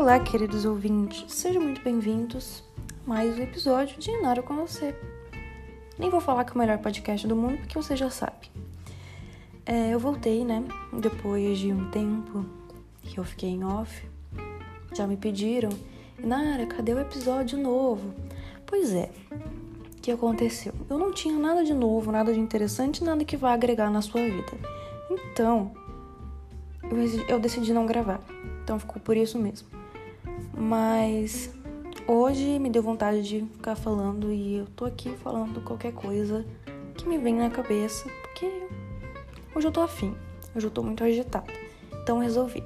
Olá, queridos ouvintes, sejam muito bem-vindos a mais um episódio de Nada com você. Nem vou falar que é o melhor podcast do mundo, porque você já sabe. É, eu voltei, né? Depois de um tempo que eu fiquei em off. Já me pediram, Nara, cadê o episódio novo? Pois é, o que aconteceu? Eu não tinha nada de novo, nada de interessante, nada que vá agregar na sua vida. Então, eu decidi não gravar. Então ficou por isso mesmo. Mas hoje me deu vontade de ficar falando e eu tô aqui falando qualquer coisa que me vem na cabeça, porque hoje eu tô afim, hoje eu tô muito agitada. Então resolvi.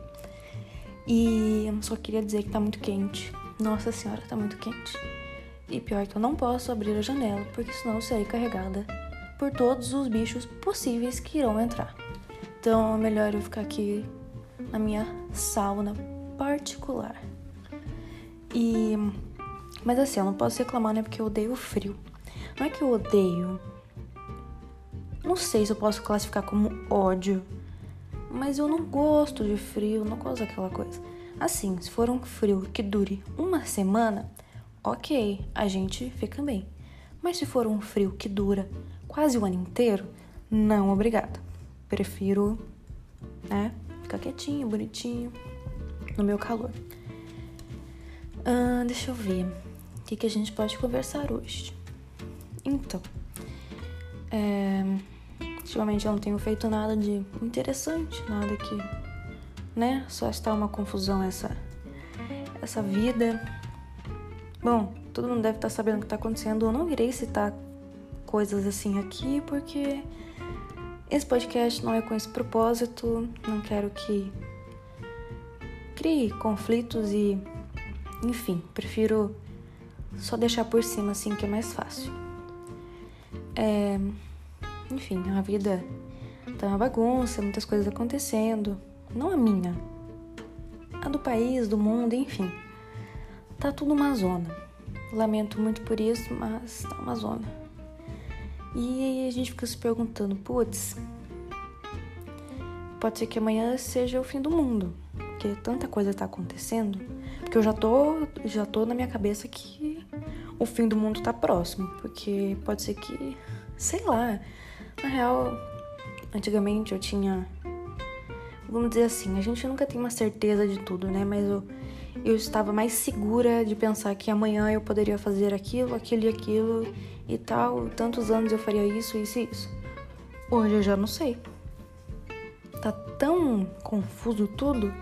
E eu só queria dizer que tá muito quente. Nossa senhora, tá muito quente. E pior que eu não posso abrir a janela, porque senão eu serei carregada por todos os bichos possíveis que irão entrar. Então é melhor eu ficar aqui na minha sauna particular. E mas assim, eu não posso reclamar, né, porque eu odeio frio. Não é que eu odeio. Não sei se eu posso classificar como ódio, mas eu não gosto de frio, não gosto daquela coisa. Assim, se for um frio que dure uma semana, ok, a gente fica bem. Mas se for um frio que dura quase o ano inteiro, não, obrigada. Prefiro, né, ficar quietinho, bonitinho, no meu calor. Ah, deixa eu ver. O que, que a gente pode conversar hoje? Então, é, ultimamente eu não tenho feito nada de interessante, nada que, né? Só está uma confusão essa, essa vida. Bom, todo mundo deve estar sabendo o que está acontecendo. Eu não irei citar coisas assim aqui porque esse podcast não é com esse propósito, não quero que crie conflitos e, enfim, prefiro só deixar por cima assim que é mais fácil. É, enfim, a vida tá uma bagunça, muitas coisas acontecendo, não a minha, a do país, do mundo, enfim. Tá tudo uma zona. Lamento muito por isso, mas tá uma zona. E a gente fica se perguntando, putz, pode ser que amanhã seja o fim do mundo, porque tanta coisa tá acontecendo, porque eu já tô, já tô na minha cabeça que o fim do mundo tá próximo, porque pode ser que, sei lá, na real, antigamente eu tinha, vamos dizer assim, a gente nunca tem uma certeza de tudo, né? Mas eu, eu estava mais segura de pensar que amanhã eu poderia fazer aquilo, aquilo e aquilo e tal, tantos anos eu faria isso, isso e isso. Hoje eu já não sei. Tá tão confuso tudo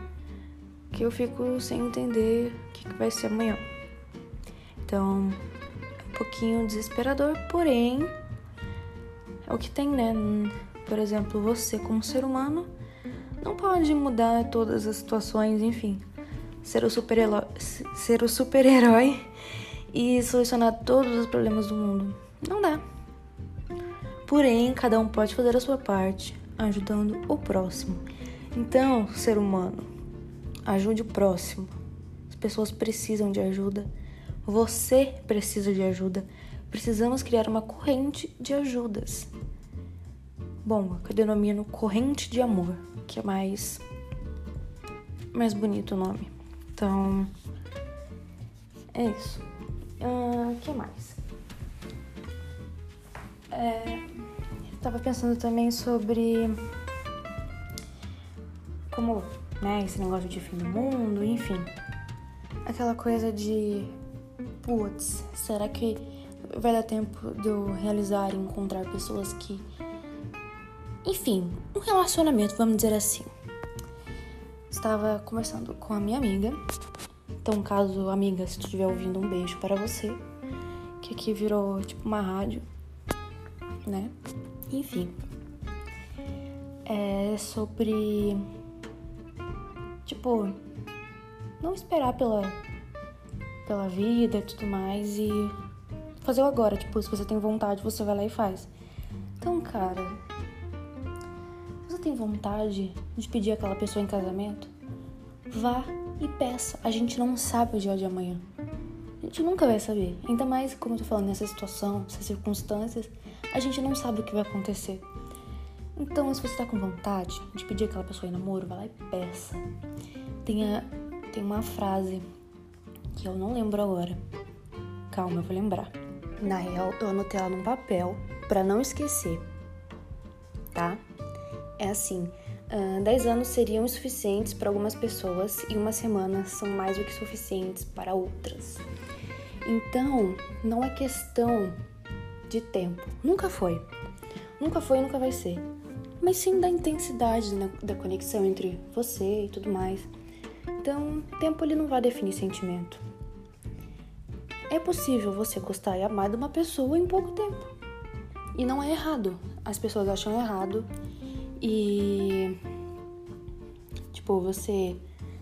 que eu fico sem entender o que, vai ser amanhã. Então, é um pouquinho desesperador, porém, é o que tem, né? Por exemplo, você, como ser humano, não pode mudar todas as situações, enfim. Ser o super-herói ser o super-herói e solucionar todos os problemas do mundo. Não dá. Porém, cada um pode fazer a sua parte, ajudando o próximo. Então, ser humano, ajude o próximo. As pessoas precisam de ajuda. Você precisa de ajuda. Precisamos criar uma corrente de ajudas. Bom, eu denomino corrente de amor, que é mais mais bonito o nome. Então, é isso. O uh, que mais? É, eu tava pensando também sobre como, né, esse negócio de fim do mundo, enfim. Aquela coisa de, putz, será que vai dar tempo de eu realizar e encontrar pessoas que. Enfim, um relacionamento, vamos dizer assim. Estava conversando com a minha amiga então, caso, amiga, se tu estiver ouvindo, um beijo para você. Que aqui virou tipo uma rádio, né? Enfim. É sobre. Tipo, não esperar pela, pela vida e tudo mais e fazer o agora. Tipo, se você tem vontade, você vai lá e faz. Então, cara, você tem vontade de pedir aquela pessoa em casamento, vá e peça. A gente não sabe o dia de amanhã. A gente nunca vai saber. Ainda mais, como eu tô falando, nessa situação, nessas circunstâncias, a gente não sabe o que vai acontecer. Então, se você tá com vontade de pedir aquela pessoa em namoro, vai lá e peça. Tenha tem uma frase que eu não lembro agora. Calma, eu vou lembrar. Na real, eu anotei ela num papel para não esquecer, tá? É assim: uh, 10 anos seriam insuficientes para algumas pessoas e uma semana são mais do que suficientes para outras. Então, não é questão de tempo. Nunca foi. Nunca foi e nunca vai ser. Mas sim da intensidade né, da conexão entre você e tudo mais. Então, tempo ele não vai definir sentimento. É possível você gostar e amar de uma pessoa em pouco tempo. E não é errado. As pessoas acham errado. E. Tipo, você.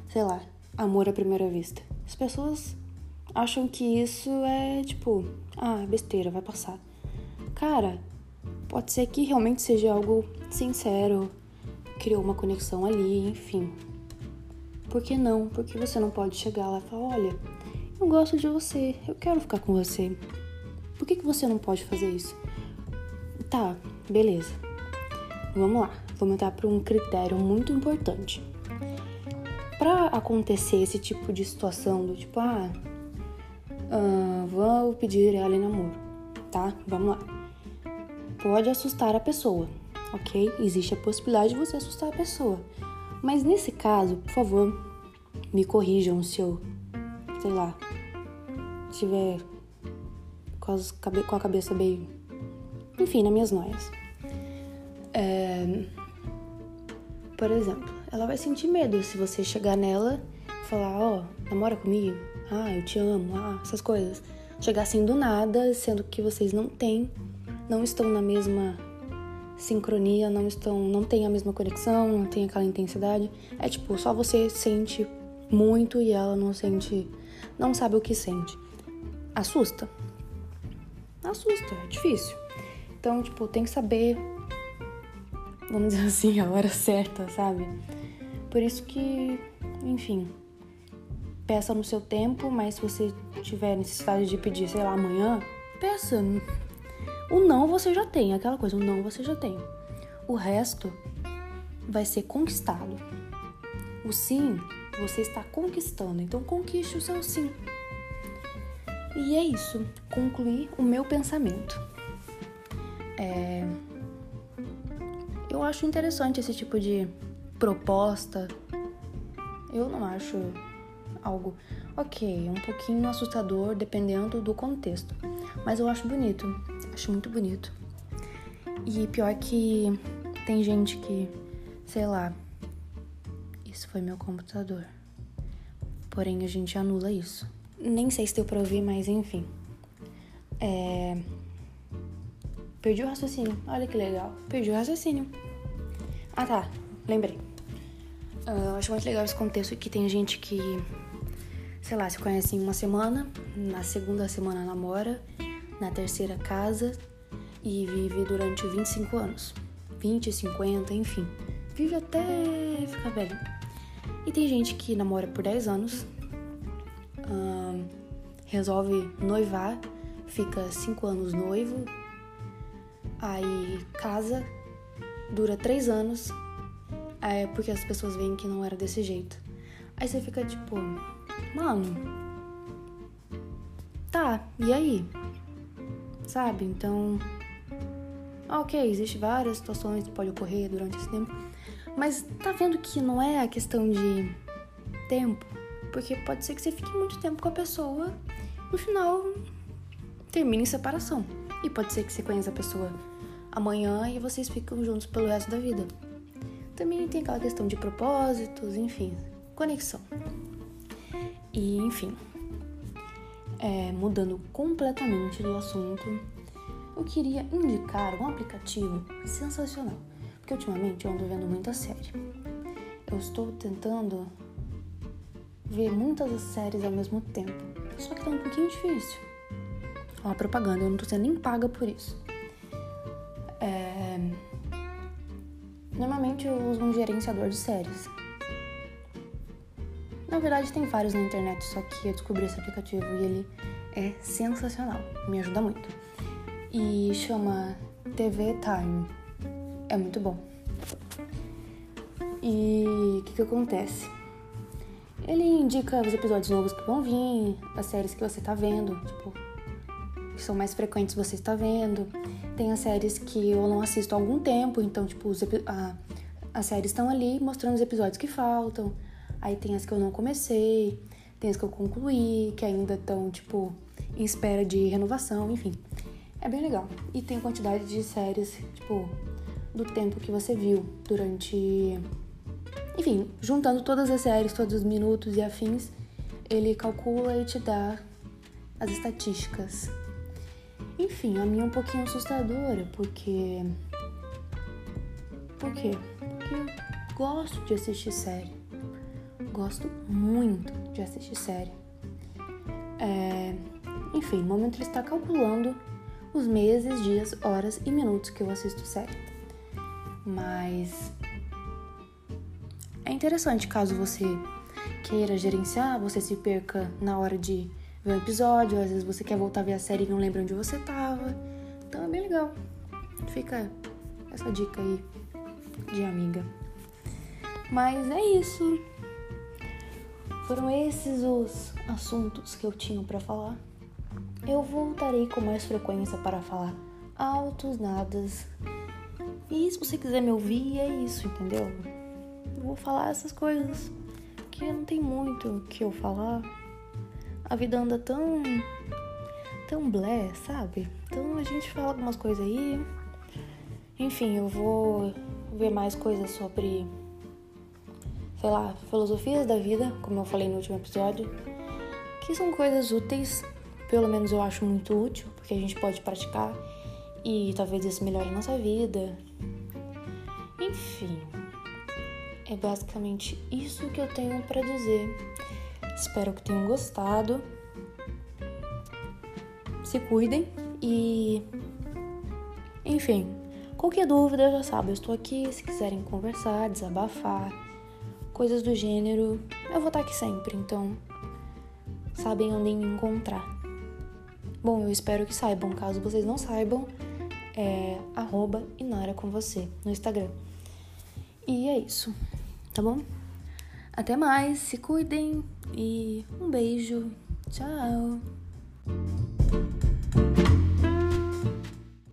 Sei lá, amor à primeira vista. As pessoas acham que isso é tipo. Ah, besteira, vai passar. Cara, pode ser que realmente seja algo sincero, criou uma conexão ali, enfim. Por que não? Por que você não pode chegar lá e falar: olha, eu gosto de você, eu quero ficar com você. Por que, que você não pode fazer isso? Tá, beleza. Vamos lá, vamos entrar para um critério muito importante. Para acontecer esse tipo de situação do tipo, ah, uh, vou pedir ela em namoro, tá? Vamos lá. Pode assustar a pessoa, ok? Existe a possibilidade de você assustar a pessoa. Mas nesse caso, por favor, me corrijam se eu, sei lá, estiver com, com a cabeça bem. Enfim, nas minhas noias. É, por exemplo, ela vai sentir medo se você chegar nela e falar: Ó, oh, namora comigo, ah, eu te amo, ah, essas coisas. Chegar assim do nada, sendo que vocês não têm, não estão na mesma sincronia, não estão, não tem a mesma conexão, não tem aquela intensidade. É tipo, só você sente muito e ela não sente, não sabe o que sente. Assusta. Assusta, é difícil. Então, tipo, tem que saber, vamos dizer assim, a hora certa, sabe? Por isso que, enfim, peça no seu tempo, mas se você tiver necessidade de pedir, sei lá, amanhã, peça. O não você já tem, aquela coisa, o não você já tem. O resto vai ser conquistado. O sim você está conquistando, então conquiste o seu sim. E é isso, concluir o meu pensamento. É... Eu acho interessante esse tipo de proposta. Eu não acho algo ok, um pouquinho assustador dependendo do contexto, mas eu acho bonito acho muito bonito. E pior que tem gente que, sei lá, isso foi meu computador. Porém, a gente anula isso. Nem sei se deu pra ouvir, mas enfim. É... Perdi o raciocínio. Olha que legal. Perdi o raciocínio. Ah, tá. Lembrei. Uh, eu acho muito legal esse contexto que tem gente que, sei lá, se conhece em uma semana, na segunda semana namora, na terceira casa e vive durante 25 anos. 20, 50, enfim. Vive até ficar velho. E tem gente que namora por 10 anos, hum, resolve noivar, fica 5 anos noivo, aí casa, dura 3 anos, é porque as pessoas veem que não era desse jeito. Aí você fica tipo, mano, tá, e aí? Sabe? Então, ok, existe várias situações que podem ocorrer durante esse tempo, mas tá vendo que não é a questão de tempo, porque pode ser que você fique muito tempo com a pessoa, no final termine em separação. E pode ser que você conheça a pessoa amanhã e vocês ficam juntos pelo resto da vida. Também tem aquela questão de propósitos, enfim, conexão. E enfim, é, mudando completamente do assunto, eu queria indicar um aplicativo sensacional, porque ultimamente eu ando vendo muita série. Eu estou tentando ver muitas séries ao mesmo tempo, só que tá um pouquinho difícil. Ó, a propaganda, eu não tô sendo nem paga por isso. É... Normalmente eu uso um gerenciador de séries. Verdade, tem vários na internet, só que eu descobri esse aplicativo e ele é sensacional, me ajuda muito. E chama TV Time. É muito bom. E o que, que acontece? Ele indica os episódios novos que vão vir, as séries que você tá vendo, tipo, que são mais frequentes você está vendo. Tem as séries que eu não assisto há algum tempo, então, tipo, os, a, as séries estão ali mostrando os episódios que faltam. Aí tem as que eu não comecei, tem as que eu concluí, que ainda estão, tipo, em espera de renovação, enfim. É bem legal. E tem a quantidade de séries, tipo, do tempo que você viu durante. Enfim, juntando todas as séries, todos os minutos e afins, ele calcula e te dá as estatísticas. Enfim, a minha é um pouquinho assustadora, porque. Por quê? Porque eu gosto de assistir série. Gosto muito de assistir série. É... Enfim, no momento ele está calculando os meses, dias, horas e minutos que eu assisto série. Mas é interessante caso você queira gerenciar, você se perca na hora de ver um episódio, às vezes você quer voltar a ver a série e não lembra onde você tava. Então é bem legal. Fica essa dica aí de amiga. Mas é isso. Foram esses os assuntos que eu tinha para falar. Eu voltarei com mais frequência para falar altos nadas. E se você quiser me ouvir, é isso, entendeu? Eu vou falar essas coisas que não tem muito o que eu falar. A vida anda tão tão blé, sabe? Então a gente fala algumas coisas aí. Enfim, eu vou ver mais coisas sobre sei lá, filosofias da vida, como eu falei no último episódio, que são coisas úteis, pelo menos eu acho muito útil, porque a gente pode praticar e talvez isso melhore a nossa vida. Enfim, é basicamente isso que eu tenho para dizer. Espero que tenham gostado. Se cuidem e enfim, qualquer dúvida já sabe, eu estou aqui se quiserem conversar, desabafar coisas do gênero, eu vou estar aqui sempre, então sabem onde me encontrar. Bom, eu espero que saibam. Caso vocês não saibam, é arroba Inara com você no Instagram. E é isso, tá bom? Até mais, se cuidem e um beijo. Tchau!